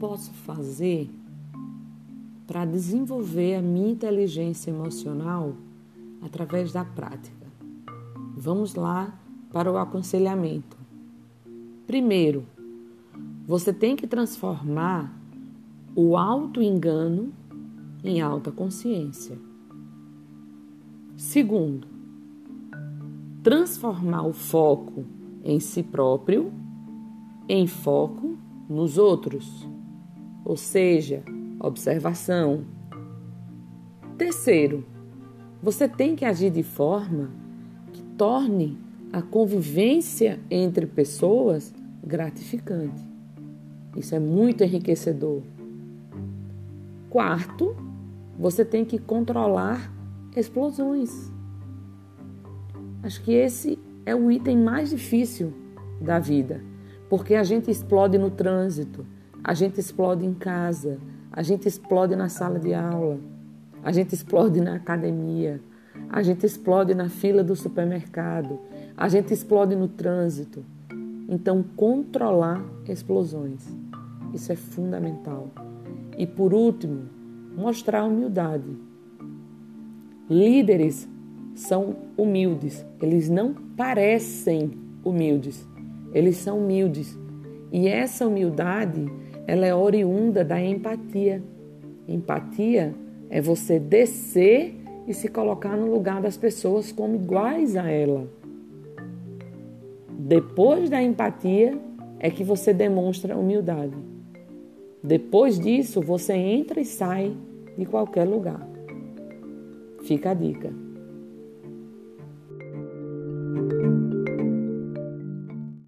posso fazer para desenvolver a minha inteligência emocional através da prática? Vamos lá para o aconselhamento. Primeiro, você tem que transformar o auto-engano em alta consciência. Segundo, transformar o foco em si próprio em foco nos outros, ou seja, observação. Terceiro, você tem que agir de forma que torne a convivência entre pessoas gratificante. Isso é muito enriquecedor. Quarto, você tem que controlar explosões. Acho que esse é o item mais difícil da vida, porque a gente explode no trânsito, a gente explode em casa, a gente explode na sala de aula, a gente explode na academia, a gente explode na fila do supermercado, a gente explode no trânsito. Então, controlar explosões. Isso é fundamental. E por último, mostrar humildade. Líderes são humildes, eles não parecem humildes, eles são humildes. E essa humildade, ela é oriunda da empatia. Empatia é você descer e se colocar no lugar das pessoas como iguais a ela. Depois da empatia é que você demonstra humildade. Depois disso, você entra e sai de qualquer lugar. Fica a dica.